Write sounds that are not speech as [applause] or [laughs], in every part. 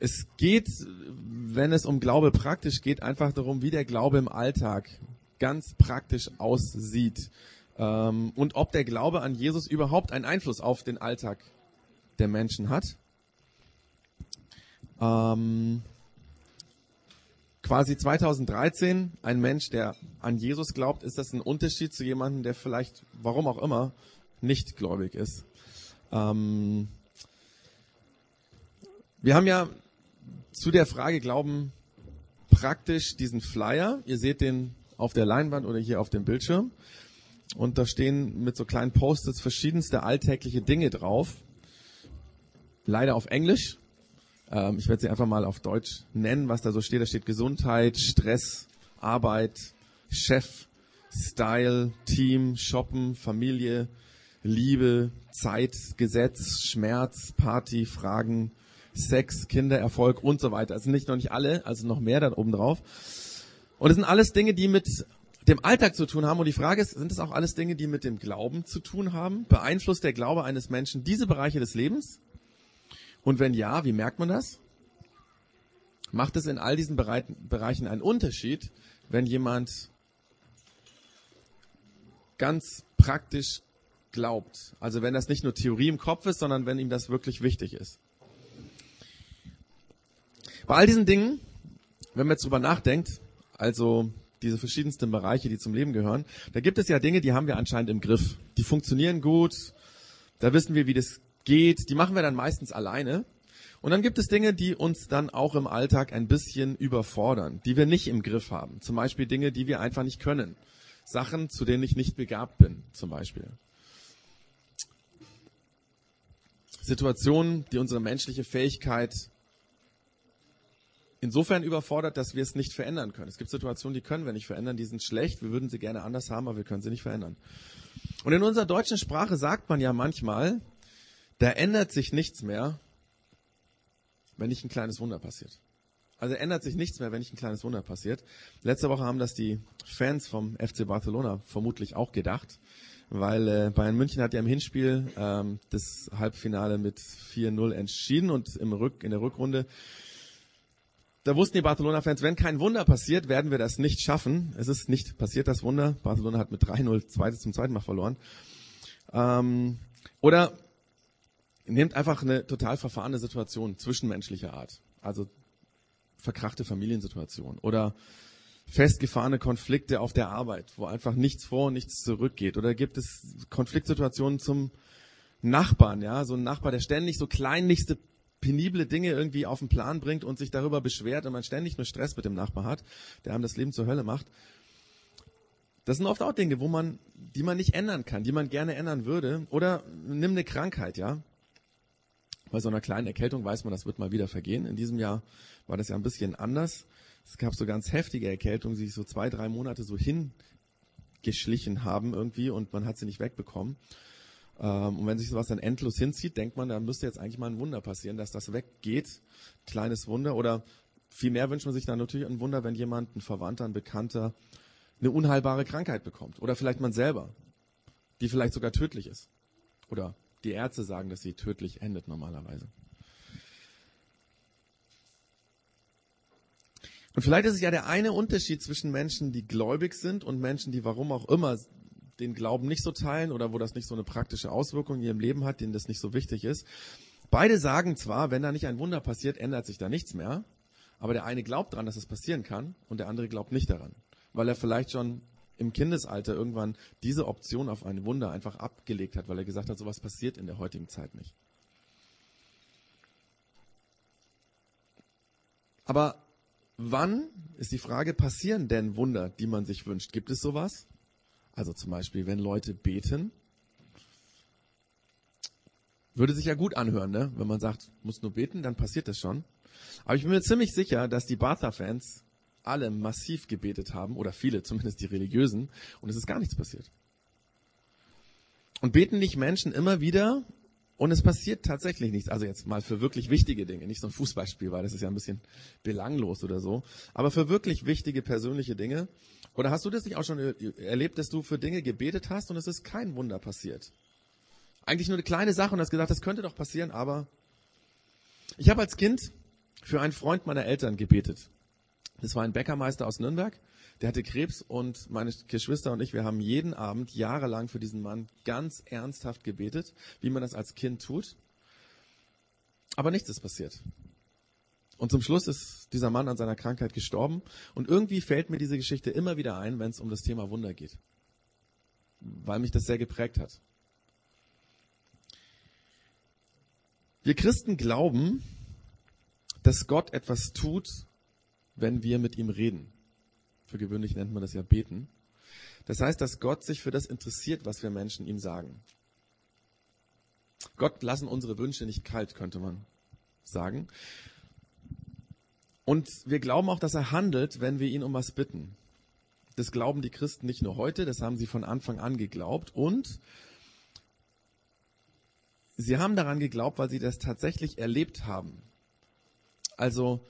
Es geht, wenn es um Glaube praktisch geht, einfach darum, wie der Glaube im Alltag ganz praktisch aussieht ähm, und ob der Glaube an Jesus überhaupt einen Einfluss auf den Alltag der Menschen hat. Ähm, quasi 2013 ein Mensch, der an Jesus glaubt, ist das ein Unterschied zu jemandem, der vielleicht, warum auch immer, nicht gläubig ist. Ähm, wir haben ja zu der Frage Glauben praktisch diesen Flyer. Ihr seht den auf der Leinwand oder hier auf dem Bildschirm. Und da stehen mit so kleinen Post-its verschiedenste alltägliche Dinge drauf. Leider auf Englisch. Ähm, ich werde sie einfach mal auf Deutsch nennen, was da so steht. Da steht Gesundheit, Stress, Arbeit, Chef, Style, Team, Shoppen, Familie, Liebe, Zeit, Gesetz, Schmerz, Party, Fragen, Sex, Kinder, Erfolg und so weiter. Also nicht noch nicht alle, also noch mehr da oben drauf. Und es sind alles Dinge, die mit dem Alltag zu tun haben. Und die Frage ist, sind es auch alles Dinge, die mit dem Glauben zu tun haben? Beeinflusst der Glaube eines Menschen diese Bereiche des Lebens? Und wenn ja, wie merkt man das? Macht es in all diesen Bereichen einen Unterschied, wenn jemand ganz praktisch glaubt? Also wenn das nicht nur Theorie im Kopf ist, sondern wenn ihm das wirklich wichtig ist. Bei all diesen Dingen, wenn man jetzt drüber nachdenkt, also diese verschiedensten Bereiche, die zum Leben gehören, da gibt es ja Dinge, die haben wir anscheinend im Griff. Die funktionieren gut, da wissen wir, wie das geht, die machen wir dann meistens alleine. Und dann gibt es Dinge, die uns dann auch im Alltag ein bisschen überfordern, die wir nicht im Griff haben. Zum Beispiel Dinge, die wir einfach nicht können. Sachen, zu denen ich nicht begabt bin, zum Beispiel. Situationen, die unsere menschliche Fähigkeit insofern überfordert, dass wir es nicht verändern können. Es gibt Situationen, die können wir nicht verändern, die sind schlecht, wir würden sie gerne anders haben, aber wir können sie nicht verändern. Und in unserer deutschen Sprache sagt man ja manchmal, da ändert sich nichts mehr, wenn nicht ein kleines Wunder passiert. Also ändert sich nichts mehr, wenn nicht ein kleines Wunder passiert. Letzte Woche haben das die Fans vom FC Barcelona vermutlich auch gedacht, weil äh, Bayern München hat ja im Hinspiel ähm, das Halbfinale mit 4-0 entschieden und im Rück, in der Rückrunde da wussten die Barcelona-Fans, wenn kein Wunder passiert, werden wir das nicht schaffen. Es ist nicht passiert, das Wunder. Barcelona hat mit 3-0 zum zweiten Mal verloren. Ähm, oder nehmt einfach eine total verfahrene Situation zwischenmenschlicher Art. Also verkrachte Familiensituation oder festgefahrene Konflikte auf der Arbeit, wo einfach nichts vor und nichts zurückgeht. Oder gibt es Konfliktsituationen zum Nachbarn, ja, so ein Nachbar, der ständig so kleinlichste penible Dinge irgendwie auf den Plan bringt und sich darüber beschwert und man ständig nur Stress mit dem Nachbar hat, der einem das Leben zur Hölle macht. Das sind oft auch Dinge, wo man, die man nicht ändern kann, die man gerne ändern würde. Oder nimm eine Krankheit, ja. Bei so einer kleinen Erkältung weiß man, das wird mal wieder vergehen. In diesem Jahr war das ja ein bisschen anders. Es gab so ganz heftige Erkältungen, die sich so zwei, drei Monate so hingeschlichen haben irgendwie und man hat sie nicht wegbekommen. Ähm, und wenn sich sowas dann endlos hinzieht, denkt man, da müsste jetzt eigentlich mal ein Wunder passieren, dass das weggeht. Kleines Wunder. Oder vielmehr wünscht man sich dann natürlich ein Wunder, wenn jemand, ein Verwandter, ein Bekannter, eine unheilbare Krankheit bekommt. Oder vielleicht man selber, die vielleicht sogar tödlich ist. Oder die Ärzte sagen, dass sie tödlich endet normalerweise. Und vielleicht ist es ja der eine Unterschied zwischen Menschen, die gläubig sind und Menschen, die warum auch immer den Glauben nicht so teilen oder wo das nicht so eine praktische Auswirkung in ihrem Leben hat, denen das nicht so wichtig ist. Beide sagen zwar, wenn da nicht ein Wunder passiert, ändert sich da nichts mehr, aber der eine glaubt daran, dass es passieren kann und der andere glaubt nicht daran, weil er vielleicht schon im Kindesalter irgendwann diese Option auf ein Wunder einfach abgelegt hat, weil er gesagt hat, sowas passiert in der heutigen Zeit nicht. Aber wann ist die Frage, passieren denn Wunder, die man sich wünscht? Gibt es sowas? Also zum Beispiel, wenn Leute beten, würde sich ja gut anhören, ne? Wenn man sagt, muss nur beten, dann passiert das schon. Aber ich bin mir ziemlich sicher, dass die Bartha-Fans alle massiv gebetet haben, oder viele, zumindest die Religiösen, und es ist gar nichts passiert. Und beten nicht Menschen immer wieder und es passiert tatsächlich nichts. Also jetzt mal für wirklich wichtige Dinge, nicht so ein Fußballspiel, weil das ist ja ein bisschen belanglos oder so. Aber für wirklich wichtige persönliche Dinge. Oder hast du das nicht auch schon erlebt, dass du für Dinge gebetet hast und es ist kein Wunder passiert? Eigentlich nur eine kleine Sache und hast gesagt, das könnte doch passieren, aber ich habe als Kind für einen Freund meiner Eltern gebetet. Das war ein Bäckermeister aus Nürnberg. Der hatte Krebs und meine Geschwister und ich, wir haben jeden Abend jahrelang für diesen Mann ganz ernsthaft gebetet, wie man das als Kind tut. Aber nichts ist passiert. Und zum Schluss ist dieser Mann an seiner Krankheit gestorben. Und irgendwie fällt mir diese Geschichte immer wieder ein, wenn es um das Thema Wunder geht. Weil mich das sehr geprägt hat. Wir Christen glauben, dass Gott etwas tut, wenn wir mit ihm reden. Für gewöhnlich nennt man das ja beten. Das heißt, dass Gott sich für das interessiert, was wir Menschen ihm sagen. Gott lassen unsere Wünsche nicht kalt, könnte man sagen. Und wir glauben auch, dass er handelt, wenn wir ihn um was bitten. Das glauben die Christen nicht nur heute, das haben sie von Anfang an geglaubt. Und sie haben daran geglaubt, weil sie das tatsächlich erlebt haben. Also,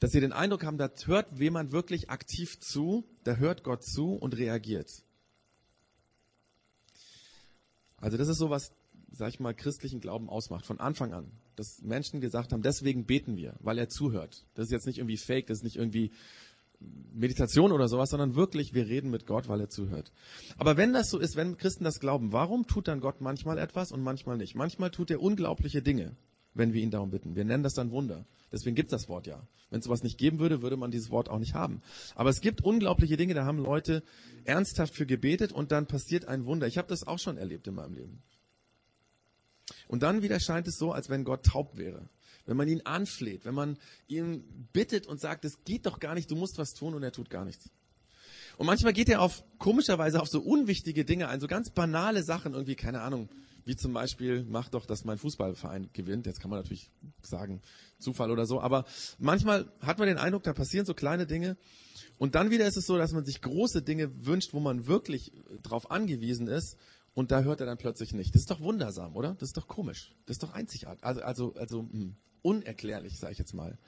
dass sie den Eindruck haben, da hört jemand wirklich aktiv zu, da hört Gott zu und reagiert. Also das ist so was, sag ich mal, christlichen Glauben ausmacht, von Anfang an dass Menschen gesagt haben, deswegen beten wir, weil er zuhört. Das ist jetzt nicht irgendwie fake, das ist nicht irgendwie Meditation oder sowas, sondern wirklich, wir reden mit Gott, weil er zuhört. Aber wenn das so ist, wenn Christen das glauben, warum tut dann Gott manchmal etwas und manchmal nicht? Manchmal tut er unglaubliche Dinge, wenn wir ihn darum bitten. Wir nennen das dann Wunder. Deswegen gibt es das Wort ja. Wenn es sowas nicht geben würde, würde man dieses Wort auch nicht haben. Aber es gibt unglaubliche Dinge, da haben Leute ernsthaft für gebetet und dann passiert ein Wunder. Ich habe das auch schon erlebt in meinem Leben. Und dann wieder scheint es so, als wenn Gott taub wäre. Wenn man ihn anfleht, wenn man ihn bittet und sagt, es geht doch gar nicht, du musst was tun und er tut gar nichts. Und manchmal geht er auf komischerweise auf so unwichtige Dinge ein, so ganz banale Sachen, irgendwie, keine Ahnung, wie zum Beispiel, mach doch, dass mein Fußballverein gewinnt. Jetzt kann man natürlich sagen, Zufall oder so, aber manchmal hat man den Eindruck, da passieren so kleine Dinge. Und dann wieder ist es so, dass man sich große Dinge wünscht, wo man wirklich drauf angewiesen ist und da hört er dann plötzlich nicht. Das ist doch wundersam, oder? Das ist doch komisch. Das ist doch einzigartig. Also, also, also mh, hm, unerklärlich, sage ich jetzt mal.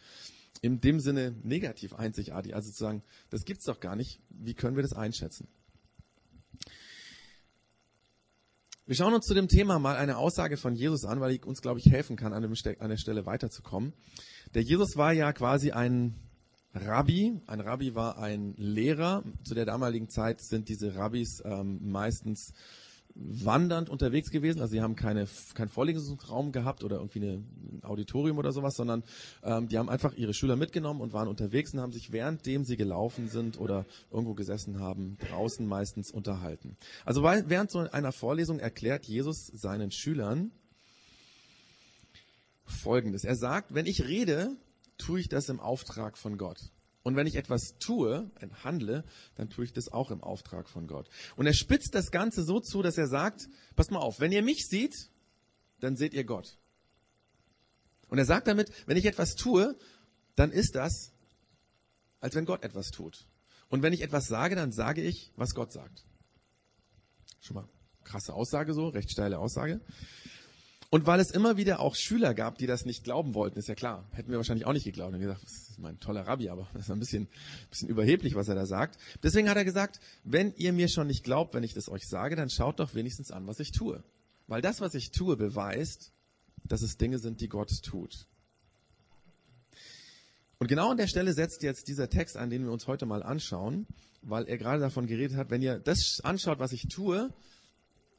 In dem Sinne negativ einzigartig. Also zu sagen, das gibt's doch gar nicht. Wie können wir das einschätzen? Wir schauen uns zu dem Thema mal eine Aussage von Jesus an, weil ich uns, glaube ich, helfen kann, an der Stelle weiterzukommen. Der Jesus war ja quasi ein Rabbi. Ein Rabbi war ein Lehrer. Zu der damaligen Zeit sind diese Rabbis ähm, meistens wandernd unterwegs gewesen. Also sie haben keine, keinen Vorlesungsraum gehabt oder irgendwie eine, ein Auditorium oder sowas, sondern ähm, die haben einfach ihre Schüler mitgenommen und waren unterwegs und haben sich währenddem sie gelaufen sind oder irgendwo gesessen haben, draußen meistens unterhalten. Also während so einer Vorlesung erklärt Jesus seinen Schülern Folgendes. Er sagt, wenn ich rede, tue ich das im Auftrag von Gott. Und wenn ich etwas tue, handle, dann tue ich das auch im Auftrag von Gott. Und er spitzt das Ganze so zu, dass er sagt, passt mal auf, wenn ihr mich seht, dann seht ihr Gott. Und er sagt damit, wenn ich etwas tue, dann ist das, als wenn Gott etwas tut. Und wenn ich etwas sage, dann sage ich, was Gott sagt. Schon mal krasse Aussage so, recht steile Aussage. Und weil es immer wieder auch Schüler gab, die das nicht glauben wollten, ist ja klar, hätten wir wahrscheinlich auch nicht geglaubt. Und gesagt, das ist mein toller Rabbi, aber das ist ein bisschen, ein bisschen überheblich, was er da sagt. Deswegen hat er gesagt, wenn ihr mir schon nicht glaubt, wenn ich das euch sage, dann schaut doch wenigstens an, was ich tue. Weil das, was ich tue, beweist, dass es Dinge sind, die Gott tut. Und genau an der Stelle setzt jetzt dieser Text an, den wir uns heute mal anschauen, weil er gerade davon geredet hat, wenn ihr das anschaut, was ich tue,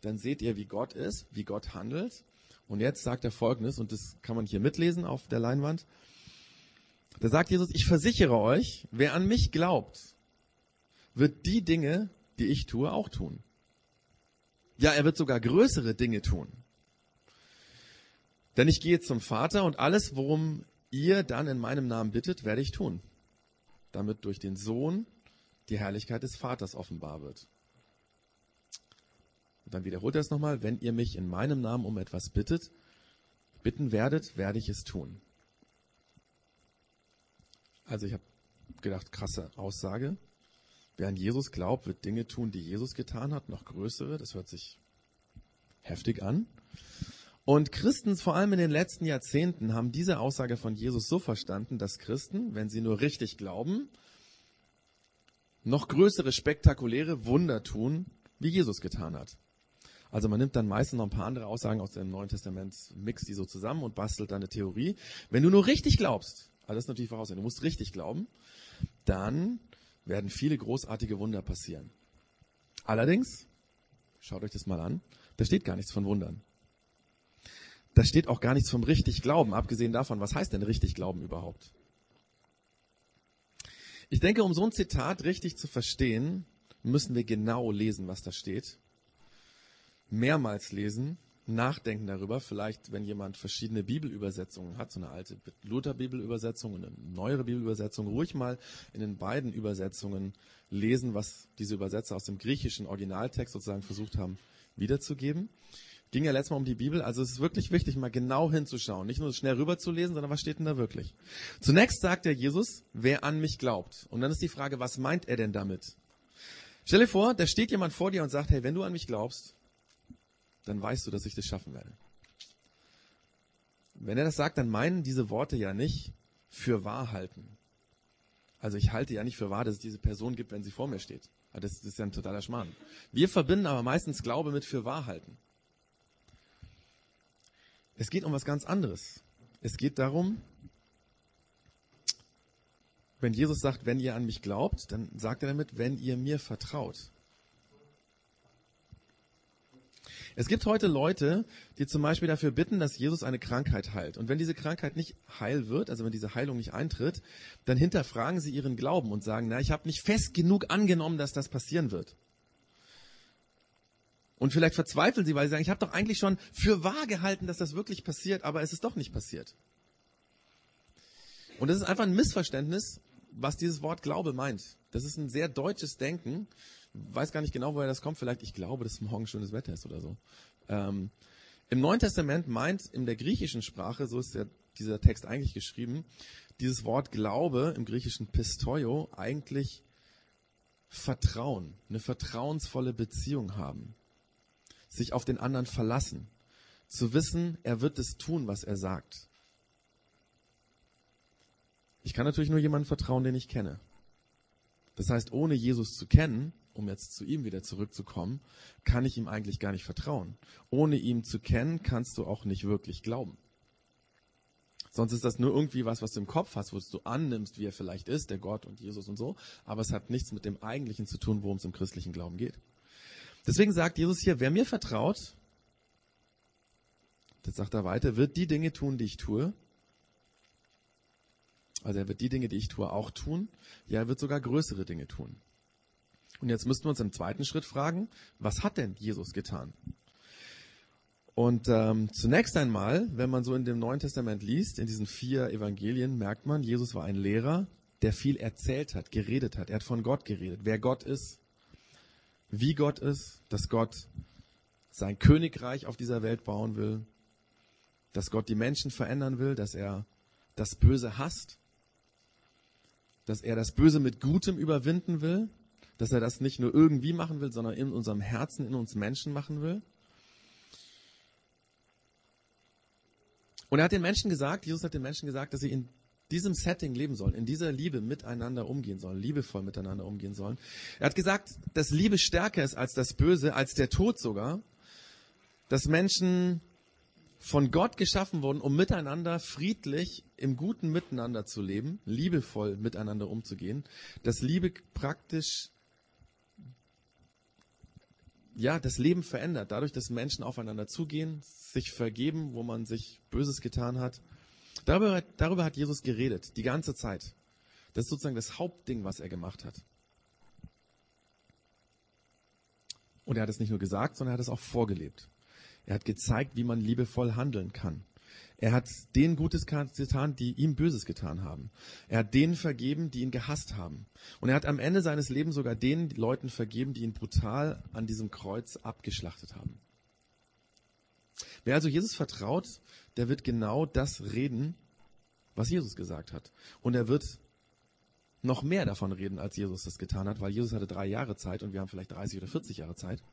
dann seht ihr, wie Gott ist, wie Gott handelt. Und jetzt sagt er Folgendes, und das kann man hier mitlesen auf der Leinwand. Da sagt Jesus, ich versichere euch, wer an mich glaubt, wird die Dinge, die ich tue, auch tun. Ja, er wird sogar größere Dinge tun. Denn ich gehe zum Vater und alles, worum ihr dann in meinem Namen bittet, werde ich tun. Damit durch den Sohn die Herrlichkeit des Vaters offenbar wird. Und dann wiederholt er es nochmal, wenn ihr mich in meinem Namen um etwas bittet, bitten werdet, werde ich es tun. Also ich habe gedacht, krasse Aussage. Wer an Jesus glaubt, wird Dinge tun, die Jesus getan hat, noch größere. Das hört sich heftig an. Und Christen, vor allem in den letzten Jahrzehnten, haben diese Aussage von Jesus so verstanden, dass Christen, wenn sie nur richtig glauben, noch größere, spektakuläre Wunder tun, wie Jesus getan hat. Also man nimmt dann meistens noch ein paar andere Aussagen aus dem Neuen Testament, mixt die so zusammen und bastelt dann eine Theorie. Wenn du nur richtig glaubst, Also das ist natürlich Voraussetzung. Du musst richtig glauben. Dann werden viele großartige Wunder passieren. Allerdings, schaut euch das mal an, da steht gar nichts von Wundern. Da steht auch gar nichts vom richtig Glauben, abgesehen davon, was heißt denn richtig Glauben überhaupt? Ich denke, um so ein Zitat richtig zu verstehen, müssen wir genau lesen, was da steht. Mehrmals lesen, nachdenken darüber. Vielleicht, wenn jemand verschiedene Bibelübersetzungen hat, so eine alte Luther-Bibelübersetzung und eine neuere Bibelübersetzung, ruhig mal in den beiden Übersetzungen lesen, was diese Übersetzer aus dem griechischen Originaltext sozusagen versucht haben wiederzugeben. Ging ja letztes Mal um die Bibel, also es ist wirklich wichtig, mal genau hinzuschauen. Nicht nur schnell rüberzulesen, sondern was steht denn da wirklich? Zunächst sagt der Jesus, wer an mich glaubt. Und dann ist die Frage, was meint er denn damit? Stell dir vor, da steht jemand vor dir und sagt, hey, wenn du an mich glaubst, dann weißt du, dass ich das schaffen werde. Wenn er das sagt, dann meinen diese Worte ja nicht für wahr halten. Also ich halte ja nicht für wahr, dass es diese Person gibt, wenn sie vor mir steht. Das, ist ja ein totaler Schmarrn. Wir verbinden aber meistens Glaube mit für wahr halten. Es geht um was ganz anderes. Es geht darum, wenn Jesus sagt, wenn ihr an mich glaubt, dann sagt er damit, wenn ihr mir vertraut. Es gibt heute Leute, die zum Beispiel dafür bitten, dass Jesus eine Krankheit heilt. Und wenn diese Krankheit nicht heil wird, also wenn diese Heilung nicht eintritt, dann hinterfragen sie ihren Glauben und sagen, na, ich habe nicht fest genug angenommen, dass das passieren wird. Und vielleicht verzweifeln sie, weil sie sagen, ich habe doch eigentlich schon für wahr gehalten, dass das wirklich passiert, aber es ist doch nicht passiert. Und das ist einfach ein Missverständnis, was dieses Wort Glaube meint. Das ist ein sehr deutsches Denken, weiß gar nicht genau, woher das kommt. Vielleicht, ich glaube, dass morgen schönes Wetter ist oder so. Ähm, Im Neuen Testament meint in der griechischen Sprache, so ist der, dieser Text eigentlich geschrieben, dieses Wort Glaube im griechischen Pistoio eigentlich Vertrauen, eine vertrauensvolle Beziehung haben, sich auf den anderen verlassen, zu wissen, er wird es tun, was er sagt. Ich kann natürlich nur jemandem vertrauen, den ich kenne. Das heißt, ohne Jesus zu kennen, um jetzt zu ihm wieder zurückzukommen, kann ich ihm eigentlich gar nicht vertrauen. Ohne ihn zu kennen, kannst du auch nicht wirklich glauben. Sonst ist das nur irgendwie was, was du im Kopf hast, wo du annimmst, wie er vielleicht ist, der Gott und Jesus und so. Aber es hat nichts mit dem Eigentlichen zu tun, worum es im christlichen Glauben geht. Deswegen sagt Jesus hier, wer mir vertraut, das sagt er weiter, wird die Dinge tun, die ich tue. Also er wird die Dinge, die ich tue, auch tun. Ja, er wird sogar größere Dinge tun. Und jetzt müssten wir uns im zweiten Schritt fragen, was hat denn Jesus getan? Und ähm, zunächst einmal, wenn man so in dem Neuen Testament liest, in diesen vier Evangelien, merkt man, Jesus war ein Lehrer, der viel erzählt hat, geredet hat. Er hat von Gott geredet, wer Gott ist, wie Gott ist, dass Gott sein Königreich auf dieser Welt bauen will, dass Gott die Menschen verändern will, dass er das Böse hasst, dass er das Böse mit Gutem überwinden will, dass er das nicht nur irgendwie machen will, sondern in unserem Herzen, in uns Menschen machen will. Und er hat den Menschen gesagt, Jesus hat den Menschen gesagt, dass sie in diesem Setting leben sollen, in dieser Liebe miteinander umgehen sollen, liebevoll miteinander umgehen sollen. Er hat gesagt, dass Liebe stärker ist als das Böse, als der Tod sogar, dass Menschen von Gott geschaffen wurden, um miteinander friedlich im guten Miteinander zu leben, liebevoll miteinander umzugehen, dass Liebe praktisch ja, das Leben verändert, dadurch, dass Menschen aufeinander zugehen, sich vergeben, wo man sich Böses getan hat. Darüber, darüber hat Jesus geredet, die ganze Zeit. Das ist sozusagen das Hauptding, was er gemacht hat. Und er hat es nicht nur gesagt, sondern er hat es auch vorgelebt. Er hat gezeigt, wie man liebevoll handeln kann. Er hat denen Gutes getan, die ihm Böses getan haben. Er hat denen vergeben, die ihn gehasst haben. Und er hat am Ende seines Lebens sogar den Leuten vergeben, die ihn brutal an diesem Kreuz abgeschlachtet haben. Wer also Jesus vertraut, der wird genau das reden, was Jesus gesagt hat. Und er wird noch mehr davon reden, als Jesus das getan hat, weil Jesus hatte drei Jahre Zeit und wir haben vielleicht 30 oder 40 Jahre Zeit.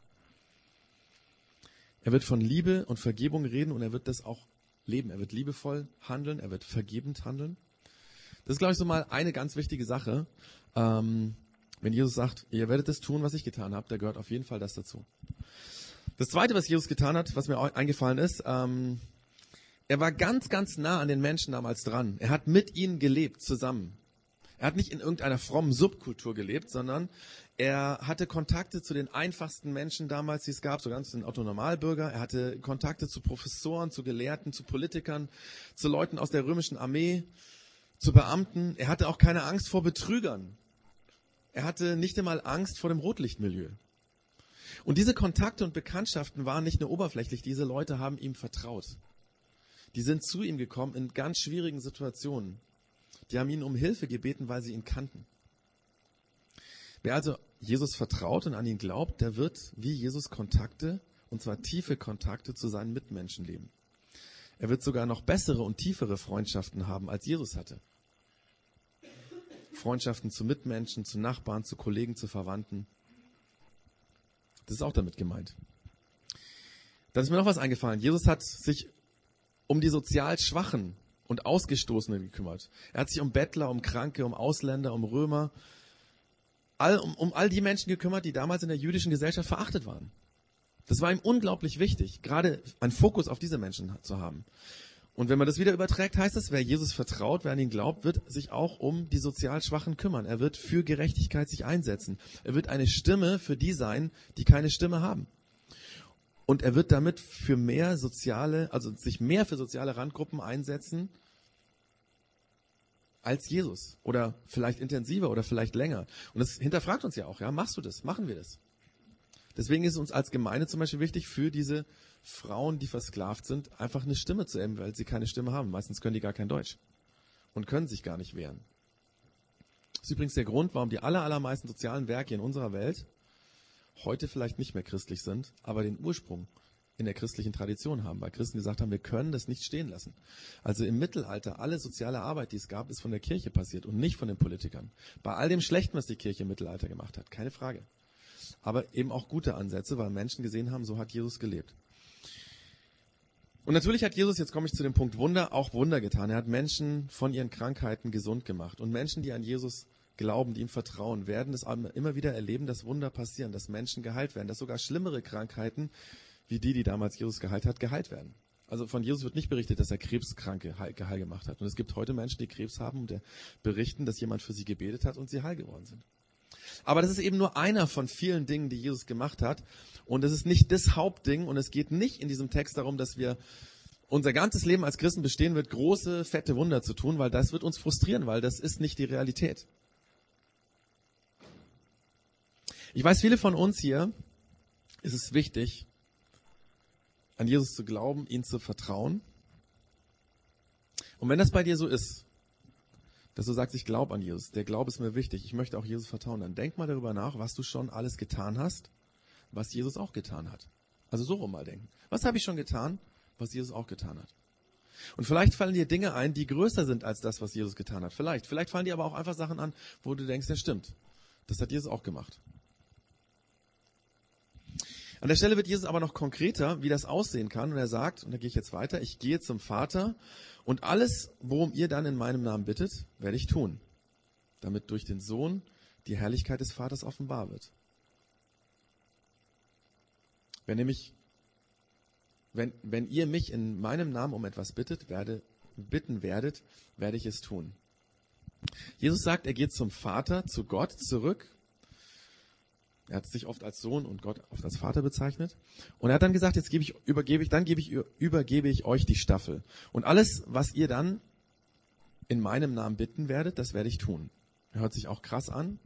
Er wird von Liebe und Vergebung reden und er wird das auch leben. Er wird liebevoll handeln, er wird vergebend handeln. Das ist, glaube ich, so mal eine ganz wichtige Sache. Ähm, wenn Jesus sagt, ihr werdet das tun, was ich getan habe, da gehört auf jeden Fall das dazu. Das Zweite, was Jesus getan hat, was mir eingefallen ist, ähm, er war ganz, ganz nah an den Menschen damals dran. Er hat mit ihnen gelebt, zusammen. Er hat nicht in irgendeiner frommen Subkultur gelebt, sondern er hatte Kontakte zu den einfachsten Menschen damals, die es gab, so ganz den Otto-Normalbürger. Er hatte Kontakte zu Professoren, zu Gelehrten, zu Politikern, zu Leuten aus der römischen Armee, zu Beamten. Er hatte auch keine Angst vor Betrügern. Er hatte nicht einmal Angst vor dem Rotlichtmilieu. Und diese Kontakte und Bekanntschaften waren nicht nur oberflächlich, diese Leute haben ihm vertraut. Die sind zu ihm gekommen in ganz schwierigen Situationen. Die haben ihn um Hilfe gebeten, weil sie ihn kannten. Wer also Jesus vertraut und an ihn glaubt, der wird wie Jesus Kontakte, und zwar tiefe Kontakte zu seinen Mitmenschen leben. Er wird sogar noch bessere und tiefere Freundschaften haben, als Jesus hatte. Freundschaften zu Mitmenschen, zu Nachbarn, zu Kollegen, zu Verwandten. Das ist auch damit gemeint. Dann ist mir noch was eingefallen. Jesus hat sich um die sozial Schwachen und Ausgestoßenen gekümmert. Er hat sich um Bettler, um Kranke, um Ausländer, um Römer, all, um, um all die Menschen gekümmert, die damals in der jüdischen Gesellschaft verachtet waren. Das war ihm unglaublich wichtig, gerade einen Fokus auf diese Menschen zu haben. Und wenn man das wieder überträgt, heißt das, wer Jesus vertraut, wer an ihn glaubt, wird sich auch um die sozial Schwachen kümmern. Er wird für Gerechtigkeit sich einsetzen. Er wird eine Stimme für die sein, die keine Stimme haben. Und er wird damit für mehr soziale, also sich mehr für soziale Randgruppen einsetzen als Jesus. Oder vielleicht intensiver oder vielleicht länger. Und das hinterfragt uns ja auch, ja, machst du das? Machen wir das? Deswegen ist es uns als Gemeinde zum Beispiel wichtig, für diese Frauen, die versklavt sind, einfach eine Stimme zu erheben, weil sie keine Stimme haben. Meistens können die gar kein Deutsch und können sich gar nicht wehren. Das ist übrigens der Grund, warum die aller, allermeisten sozialen Werke in unserer Welt heute vielleicht nicht mehr christlich sind, aber den Ursprung in der christlichen Tradition haben, weil Christen gesagt haben, wir können das nicht stehen lassen. Also im Mittelalter, alle soziale Arbeit, die es gab, ist von der Kirche passiert und nicht von den Politikern. Bei all dem Schlechten, was die Kirche im Mittelalter gemacht hat, keine Frage. Aber eben auch gute Ansätze, weil Menschen gesehen haben, so hat Jesus gelebt. Und natürlich hat Jesus, jetzt komme ich zu dem Punkt Wunder, auch Wunder getan. Er hat Menschen von ihren Krankheiten gesund gemacht. Und Menschen, die an Jesus glauben, die ihm vertrauen, werden es immer wieder erleben, dass Wunder passieren, dass Menschen geheilt werden, dass sogar schlimmere Krankheiten, wie die, die damals Jesus geheilt hat, geheilt werden. Also von Jesus wird nicht berichtet, dass er Krebskranke heil, heil gemacht hat. Und es gibt heute Menschen, die Krebs haben und berichten, dass jemand für sie gebetet hat und sie heil geworden sind. Aber das ist eben nur einer von vielen Dingen, die Jesus gemacht hat. Und es ist nicht das Hauptding. Und es geht nicht in diesem Text darum, dass wir unser ganzes Leben als Christen bestehen wird, große, fette Wunder zu tun, weil das wird uns frustrieren, weil das ist nicht die Realität. Ich weiß, viele von uns hier ist es wichtig, an Jesus zu glauben, ihn zu vertrauen. Und wenn das bei dir so ist, dass du sagst, ich glaube an Jesus, der Glaube ist mir wichtig, ich möchte auch Jesus vertrauen, dann denk mal darüber nach, was du schon alles getan hast, was Jesus auch getan hat. Also so rum mal denken. Was habe ich schon getan, was Jesus auch getan hat? Und vielleicht fallen dir Dinge ein, die größer sind als das, was Jesus getan hat. Vielleicht. Vielleicht fallen dir aber auch einfach Sachen an, wo du denkst, ja stimmt. Das hat Jesus auch gemacht. An der Stelle wird Jesus aber noch konkreter, wie das aussehen kann. Und er sagt, und da gehe ich jetzt weiter, ich gehe zum Vater und alles, worum ihr dann in meinem Namen bittet, werde ich tun, damit durch den Sohn die Herrlichkeit des Vaters offenbar wird. Wenn nämlich, wenn, wenn ihr mich in meinem Namen um etwas bittet, werde, bitten werdet, werde ich es tun. Jesus sagt, er geht zum Vater, zu Gott zurück er hat sich oft als Sohn und Gott oft als Vater bezeichnet. Und er hat dann gesagt, jetzt gebe ich, übergebe ich, dann gebe ich, übergebe ich euch die Staffel. Und alles, was ihr dann in meinem Namen bitten werdet, das werde ich tun. Hört sich auch krass an,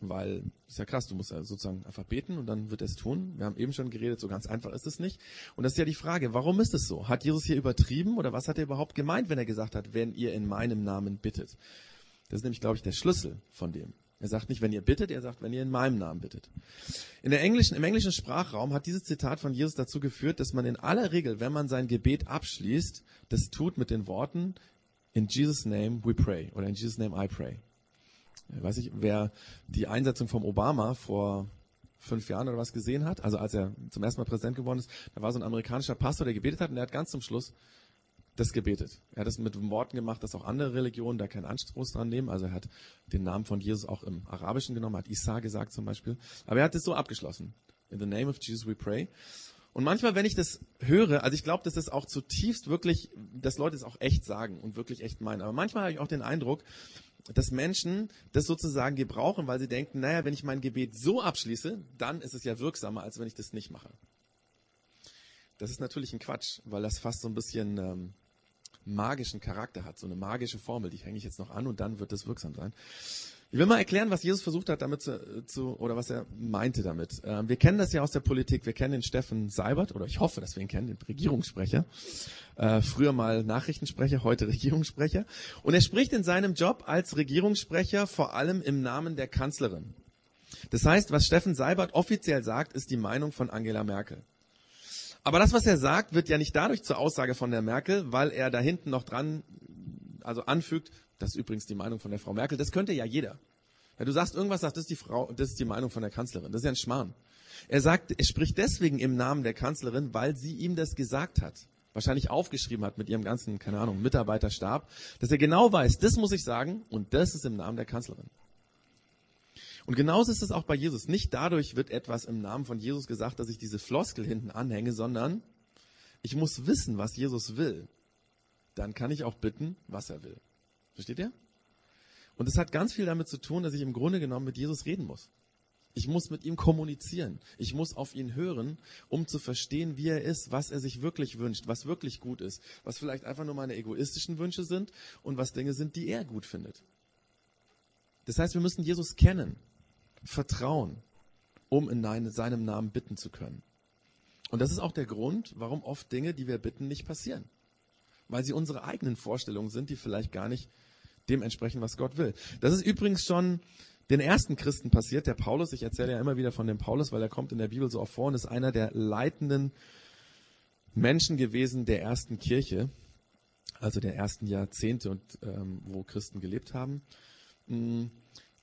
weil, ist ja krass, du musst ja sozusagen einfach beten und dann wird er es tun. Wir haben eben schon geredet, so ganz einfach ist es nicht. Und das ist ja die Frage, warum ist es so? Hat Jesus hier übertrieben oder was hat er überhaupt gemeint, wenn er gesagt hat, wenn ihr in meinem Namen bittet? Das ist nämlich, glaube ich, der Schlüssel von dem. Er sagt nicht, wenn ihr bittet, er sagt, wenn ihr in meinem Namen bittet. In der englischen, Im englischen Sprachraum hat dieses Zitat von Jesus dazu geführt, dass man in aller Regel, wenn man sein Gebet abschließt, das tut mit den Worten, in Jesus' name we pray oder in Jesus' name I pray. Ich weiß nicht, wer die Einsetzung vom Obama vor fünf Jahren oder was gesehen hat, also als er zum ersten Mal Präsident geworden ist, da war so ein amerikanischer Pastor, der gebetet hat und der hat ganz zum Schluss das gebetet. Er hat es mit Worten gemacht, dass auch andere Religionen da keinen Anstoß dran nehmen. Also er hat den Namen von Jesus auch im Arabischen genommen, hat Isa gesagt zum Beispiel. Aber er hat es so abgeschlossen. In the name of Jesus we pray. Und manchmal, wenn ich das höre, also ich glaube, das ist auch zutiefst wirklich, dass Leute es auch echt sagen und wirklich echt meinen. Aber manchmal habe ich auch den Eindruck, dass Menschen das sozusagen gebrauchen, weil sie denken, naja, wenn ich mein Gebet so abschließe, dann ist es ja wirksamer, als wenn ich das nicht mache. Das ist natürlich ein Quatsch, weil das fast so ein bisschen ähm, magischen Charakter hat, so eine magische Formel, die hänge ich jetzt noch an und dann wird es wirksam sein. Ich will mal erklären, was Jesus versucht hat, damit zu, zu oder was er meinte damit. Ähm, wir kennen das ja aus der Politik. Wir kennen den Steffen Seibert, oder ich hoffe, dass wir ihn kennen, den Regierungssprecher. Äh, früher mal Nachrichtensprecher, heute Regierungssprecher. Und er spricht in seinem Job als Regierungssprecher vor allem im Namen der Kanzlerin. Das heißt, was Steffen Seibert offiziell sagt, ist die Meinung von Angela Merkel. Aber das, was er sagt, wird ja nicht dadurch zur Aussage von der Merkel, weil er da hinten noch dran, also anfügt, das ist übrigens die Meinung von der Frau Merkel. Das könnte ja jeder. Wenn du sagst irgendwas, sagt das ist die Frau, das ist die Meinung von der Kanzlerin. Das ist ja ein Schmarrn. Er sagt, er spricht deswegen im Namen der Kanzlerin, weil sie ihm das gesagt hat. Wahrscheinlich aufgeschrieben hat mit ihrem ganzen, keine Ahnung, Mitarbeiterstab, dass er genau weiß, das muss ich sagen und das ist im Namen der Kanzlerin. Und genauso ist es auch bei Jesus. Nicht dadurch wird etwas im Namen von Jesus gesagt, dass ich diese Floskel hinten anhänge, sondern ich muss wissen, was Jesus will. Dann kann ich auch bitten, was er will. Versteht ihr? Und es hat ganz viel damit zu tun, dass ich im Grunde genommen mit Jesus reden muss. Ich muss mit ihm kommunizieren. Ich muss auf ihn hören, um zu verstehen, wie er ist, was er sich wirklich wünscht, was wirklich gut ist, was vielleicht einfach nur meine egoistischen Wünsche sind und was Dinge sind, die er gut findet. Das heißt, wir müssen Jesus kennen, vertrauen, um in seinem Namen bitten zu können. Und das ist auch der Grund, warum oft Dinge, die wir bitten, nicht passieren. Weil sie unsere eigenen Vorstellungen sind, die vielleicht gar nicht dementsprechend, was Gott will. Das ist übrigens schon den ersten Christen passiert, der Paulus. Ich erzähle ja immer wieder von dem Paulus, weil er kommt in der Bibel so oft vor und ist einer der leitenden Menschen gewesen der ersten Kirche, also der ersten Jahrzehnte, und, ähm, wo Christen gelebt haben.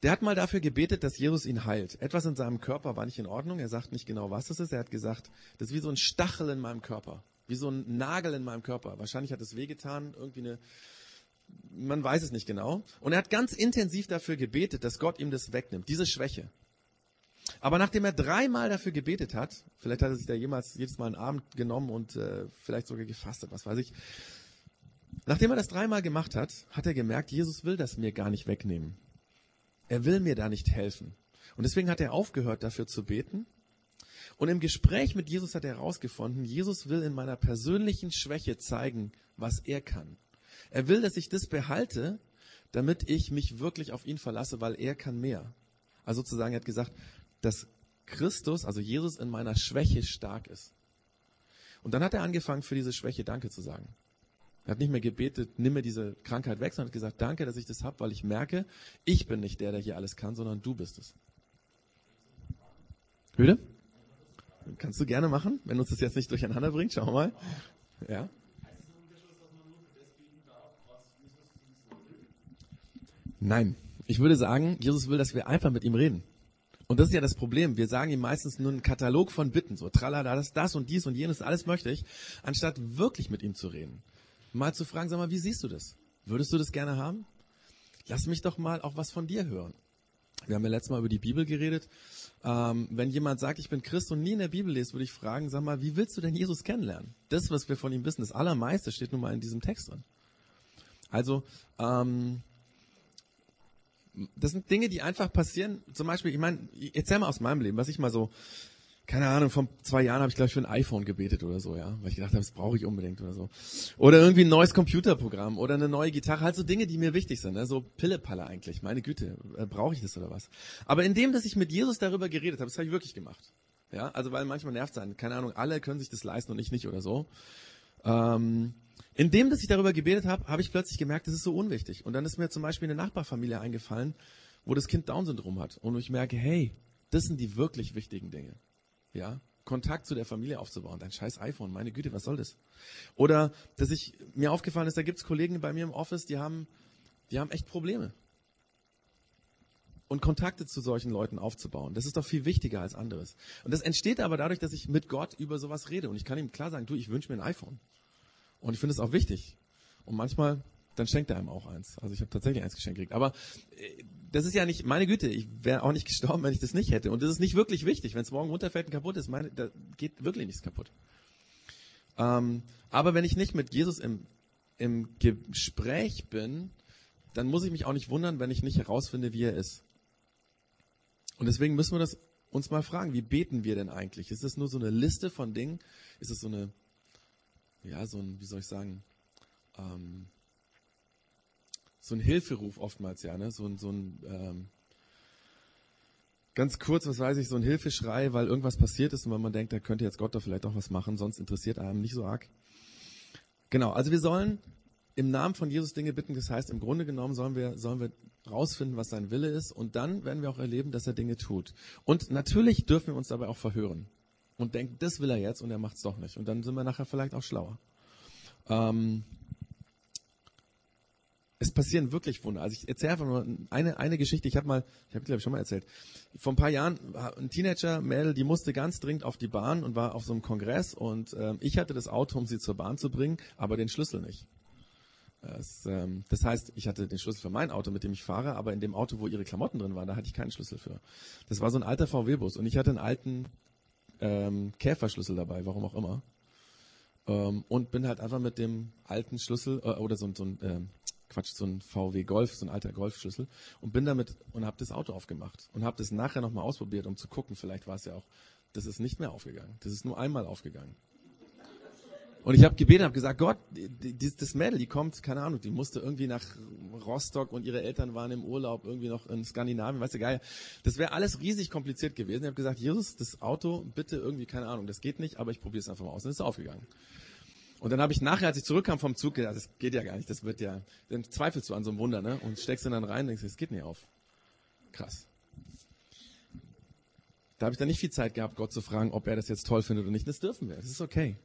Der hat mal dafür gebetet, dass Jesus ihn heilt. Etwas in seinem Körper war nicht in Ordnung. Er sagt nicht genau, was es ist. Er hat gesagt, das ist wie so ein Stachel in meinem Körper, wie so ein Nagel in meinem Körper. Wahrscheinlich hat es wehgetan, irgendwie eine man weiß es nicht genau. Und er hat ganz intensiv dafür gebetet, dass Gott ihm das wegnimmt, diese Schwäche. Aber nachdem er dreimal dafür gebetet hat, vielleicht hat er sich da jemals jedes Mal einen Abend genommen und äh, vielleicht sogar gefastet, was weiß ich. Nachdem er das dreimal gemacht hat, hat er gemerkt, Jesus will das mir gar nicht wegnehmen. Er will mir da nicht helfen. Und deswegen hat er aufgehört, dafür zu beten. Und im Gespräch mit Jesus hat er herausgefunden, Jesus will in meiner persönlichen Schwäche zeigen, was er kann. Er will, dass ich das behalte, damit ich mich wirklich auf ihn verlasse, weil er kann mehr. Also sozusagen, er hat gesagt, dass Christus, also Jesus in meiner Schwäche stark ist. Und dann hat er angefangen, für diese Schwäche Danke zu sagen. Er hat nicht mehr gebetet, nimm mir diese Krankheit weg, sondern hat gesagt, danke, dass ich das habe, weil ich merke, ich bin nicht der, der hier alles kann, sondern du bist es. Höhle? Kannst du gerne machen, wenn uns das jetzt nicht durcheinander bringt. Schauen wir mal. Ja. Nein. Ich würde sagen, Jesus will, dass wir einfach mit ihm reden. Und das ist ja das Problem. Wir sagen ihm meistens nur einen Katalog von Bitten, so tralala, das, das und dies und jenes, alles möchte ich, anstatt wirklich mit ihm zu reden. Mal zu fragen, sag mal, wie siehst du das? Würdest du das gerne haben? Lass mich doch mal auch was von dir hören. Wir haben ja letztes Mal über die Bibel geredet. Ähm, wenn jemand sagt, ich bin Christ und nie in der Bibel liest, würde ich fragen, sag mal, wie willst du denn Jesus kennenlernen? Das, was wir von ihm wissen, das Allermeiste steht nun mal in diesem Text drin. Also, ähm, das sind Dinge, die einfach passieren. Zum Beispiel, ich meine, erzähl mal aus meinem Leben, was ich mal so, keine Ahnung, vor zwei Jahren habe ich, glaube ich, für ein iPhone gebetet oder so, ja, weil ich gedacht habe, das brauche ich unbedingt oder so. Oder irgendwie ein neues Computerprogramm oder eine neue Gitarre, halt so Dinge, die mir wichtig sind, ne? so Pillepalle eigentlich, meine Güte, äh, brauche ich das oder was? Aber indem, dass ich mit Jesus darüber geredet habe, das habe ich wirklich gemacht. Ja, also weil manchmal nervt sein, keine Ahnung, alle können sich das leisten und ich nicht oder so. Ähm, indem, dass ich darüber gebetet habe, habe ich plötzlich gemerkt, das ist so unwichtig. Und dann ist mir zum Beispiel eine Nachbarfamilie eingefallen, wo das Kind Down-Syndrom hat. Und ich merke, hey, das sind die wirklich wichtigen Dinge. Ja, Kontakt zu der Familie aufzubauen. Dein scheiß iPhone, meine Güte, was soll das? Oder, dass ich, mir aufgefallen ist, da gibt's Kollegen bei mir im Office, die haben, die haben echt Probleme. Und Kontakte zu solchen Leuten aufzubauen. Das ist doch viel wichtiger als anderes. Und das entsteht aber dadurch, dass ich mit Gott über sowas rede. Und ich kann ihm klar sagen, du, ich wünsche mir ein iPhone. Und ich finde es auch wichtig. Und manchmal, dann schenkt er einem auch eins. Also ich habe tatsächlich eins geschenkt gekriegt. Aber äh, das ist ja nicht, meine Güte, ich wäre auch nicht [laughs] gestorben, wenn ich das nicht hätte. Und das ist nicht wirklich wichtig. Wenn es morgen runterfällt und kaputt ist, meine, da geht wirklich nichts kaputt. Ähm, aber wenn ich nicht mit Jesus im, im Gespräch bin, dann muss ich mich auch nicht wundern, wenn ich nicht herausfinde, wie er ist. Und deswegen müssen wir das uns mal fragen, wie beten wir denn eigentlich? Ist es nur so eine Liste von Dingen? Ist es so eine, ja, so ein, wie soll ich sagen, ähm, so ein Hilferuf oftmals, ja, ne? So ein, so ein ähm, ganz kurz, was weiß ich, so ein Hilfeschrei, weil irgendwas passiert ist und wenn man denkt, da könnte jetzt Gott da vielleicht auch was machen, sonst interessiert einem nicht so arg. Genau, also wir sollen im Namen von Jesus Dinge bitten. Das heißt, im Grunde genommen sollen wir, sollen wir rausfinden, was sein Wille ist. Und dann werden wir auch erleben, dass er Dinge tut. Und natürlich dürfen wir uns dabei auch verhören. Und denken, das will er jetzt und er macht es doch nicht. Und dann sind wir nachher vielleicht auch schlauer. Ähm, es passieren wirklich Wunder. Also ich erzähle einfach nur eine, eine Geschichte. Ich habe mal, ich habe glaube ich schon mal erzählt. Vor ein paar Jahren ein Teenager Mädel, die musste ganz dringend auf die Bahn und war auf so einem Kongress und äh, ich hatte das Auto, um sie zur Bahn zu bringen, aber den Schlüssel nicht. Das, ähm, das heißt, ich hatte den Schlüssel für mein Auto, mit dem ich fahre, aber in dem Auto, wo ihre Klamotten drin waren, da hatte ich keinen Schlüssel für. Das war so ein alter VW-Bus und ich hatte einen alten ähm, Käferschlüssel dabei, warum auch immer. Ähm, und bin halt einfach mit dem alten Schlüssel äh, oder so, so ein ähm, Quatsch, so ein VW Golf, so ein alter Golfschlüssel und bin damit und habe das Auto aufgemacht und habe das nachher nochmal ausprobiert, um zu gucken, vielleicht war es ja auch, das ist nicht mehr aufgegangen. Das ist nur einmal aufgegangen. Und ich habe gebeten, habe gesagt, Gott, die, die, das Mädel, die kommt, keine Ahnung, die musste irgendwie nach Rostock und ihre Eltern waren im Urlaub irgendwie noch in Skandinavien, weißt du, geil. Das wäre alles riesig kompliziert gewesen. Ich habe gesagt, Jesus, das Auto, bitte irgendwie, keine Ahnung, das geht nicht, aber ich probiere es einfach mal aus. Und ist aufgegangen. Und dann habe ich nachher, als ich zurückkam vom Zug, gedacht, das geht ja gar nicht, das wird ja, dann zweifelst du an so einem Wunder, ne? Und steckst ihn dann rein und denkst, das geht nicht auf. Krass. Da habe ich dann nicht viel Zeit gehabt, Gott zu fragen, ob er das jetzt toll findet oder nicht. Das dürfen wir, das ist okay.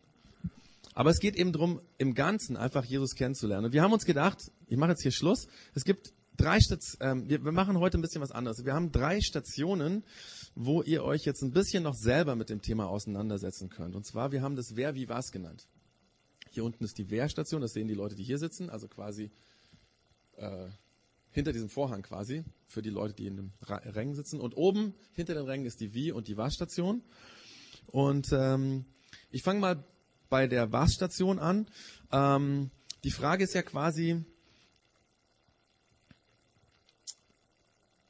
Aber es geht eben darum, im Ganzen einfach Jesus kennenzulernen. Und wir haben uns gedacht, ich mache jetzt hier Schluss, es gibt drei Stationen, ähm, wir, wir machen heute ein bisschen was anderes. Wir haben drei Stationen, wo ihr euch jetzt ein bisschen noch selber mit dem Thema auseinandersetzen könnt. Und zwar, wir haben das Wer, wie, was genannt. Hier unten ist die Wehrstation, das sehen die Leute, die hier sitzen, also quasi äh, hinter diesem Vorhang quasi, für die Leute, die in den Rängen sitzen. Und oben, hinter den Rängen, ist die Wie- und die Was-Station. Und ähm, ich fange mal bei der Was-Station an. Ähm, die Frage ist ja quasi,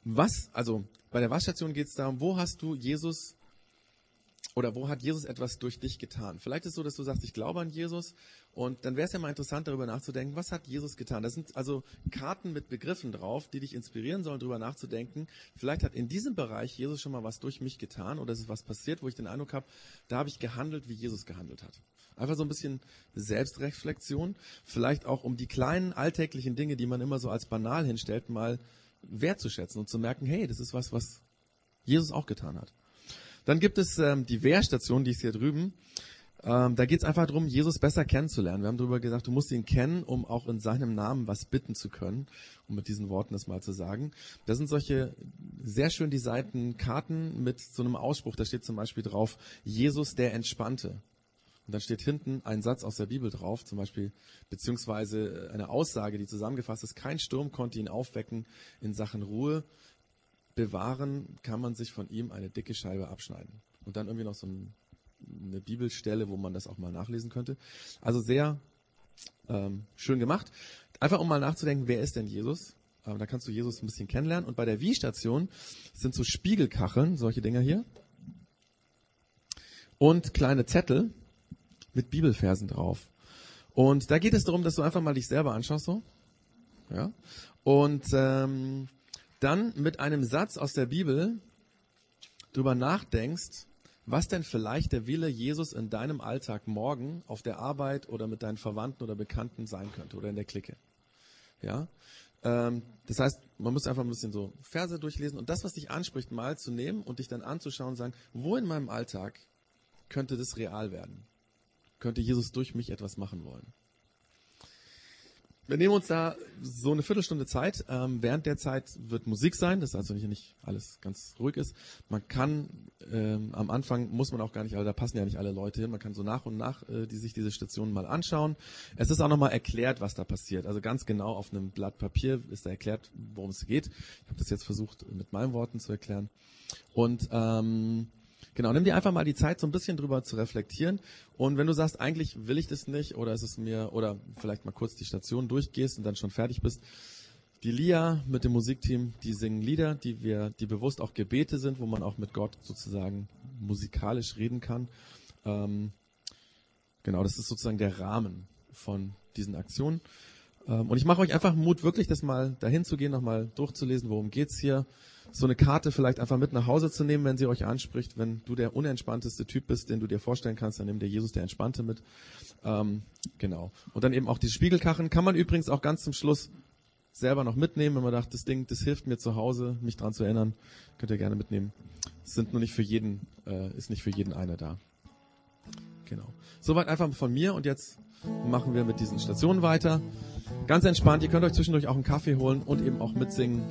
was, also bei der Was-Station geht es darum, wo hast du Jesus oder wo hat Jesus etwas durch dich getan? Vielleicht ist es so, dass du sagst, ich glaube an Jesus und dann wäre es ja mal interessant, darüber nachzudenken, was hat Jesus getan? Das sind also Karten mit Begriffen drauf, die dich inspirieren sollen, darüber nachzudenken. Vielleicht hat in diesem Bereich Jesus schon mal was durch mich getan oder es ist was passiert, wo ich den Eindruck habe, da habe ich gehandelt, wie Jesus gehandelt hat. Einfach so ein bisschen Selbstreflexion, vielleicht auch um die kleinen alltäglichen Dinge, die man immer so als banal hinstellt, mal wertzuschätzen und zu merken, hey, das ist was, was Jesus auch getan hat. Dann gibt es ähm, die Wehrstation, die ist hier drüben. Ähm, da geht es einfach darum, Jesus besser kennenzulernen. Wir haben darüber gesagt, du musst ihn kennen, um auch in seinem Namen was bitten zu können, um mit diesen Worten das mal zu sagen. Das sind solche sehr schön die Seiten Karten mit so einem Ausspruch. Da steht zum Beispiel drauf, Jesus der Entspannte. Und dann steht hinten ein Satz aus der Bibel drauf, zum Beispiel, beziehungsweise eine Aussage, die zusammengefasst ist, kein Sturm konnte ihn aufwecken in Sachen Ruhe. Bewahren kann man sich von ihm eine dicke Scheibe abschneiden. Und dann irgendwie noch so ein, eine Bibelstelle, wo man das auch mal nachlesen könnte. Also sehr ähm, schön gemacht. Einfach um mal nachzudenken, wer ist denn Jesus? Ähm, da kannst du Jesus ein bisschen kennenlernen. Und bei der Wie-Station sind so Spiegelkacheln, solche Dinger hier. Und kleine Zettel, mit Bibelversen drauf. Und da geht es darum, dass du einfach mal dich selber anschaust, so. Ja. Und ähm, dann mit einem Satz aus der Bibel drüber nachdenkst, was denn vielleicht der Wille Jesus in deinem Alltag morgen auf der Arbeit oder mit deinen Verwandten oder Bekannten sein könnte oder in der Clique. Ja. Ähm, das heißt, man muss einfach ein bisschen so Verse durchlesen und das, was dich anspricht, mal zu nehmen und dich dann anzuschauen und sagen, wo in meinem Alltag könnte das real werden? könnte Jesus durch mich etwas machen wollen. Wir nehmen uns da so eine Viertelstunde Zeit. Ähm, während der Zeit wird Musik sein, das ist also nicht, nicht alles ganz ruhig ist. Man kann ähm, am Anfang muss man auch gar nicht, aber da passen ja nicht alle Leute hin. Man kann so nach und nach äh, die sich diese Stationen mal anschauen. Es ist auch nochmal erklärt, was da passiert. Also ganz genau auf einem Blatt Papier ist da erklärt, worum es geht. Ich habe das jetzt versucht mit meinen Worten zu erklären. Und ähm, Genau, nimm dir einfach mal die Zeit, so ein bisschen drüber zu reflektieren. Und wenn du sagst, eigentlich will ich das nicht, oder ist es mir, oder vielleicht mal kurz die Station durchgehst und dann schon fertig bist. Die Lia mit dem Musikteam, die singen Lieder, die wir, die bewusst auch Gebete sind, wo man auch mit Gott sozusagen musikalisch reden kann. Ähm, genau, das ist sozusagen der Rahmen von diesen Aktionen. Ähm, und ich mache euch einfach Mut, wirklich das mal dahin zu gehen, nochmal durchzulesen, worum geht's hier so eine Karte vielleicht einfach mit nach Hause zu nehmen, wenn sie euch anspricht. Wenn du der unentspannteste Typ bist, den du dir vorstellen kannst, dann nimm dir Jesus der Entspannte mit. Ähm, genau. Und dann eben auch die Spiegelkachen. Kann man übrigens auch ganz zum Schluss selber noch mitnehmen, wenn man dacht, das Ding, das hilft mir zu Hause, mich dran zu erinnern. Könnt ihr gerne mitnehmen. Es sind nur nicht für jeden, äh, ist nicht für jeden einer da. Genau. Soweit einfach von mir und jetzt machen wir mit diesen Stationen weiter. Ganz entspannt, ihr könnt euch zwischendurch auch einen Kaffee holen und eben auch mitsingen.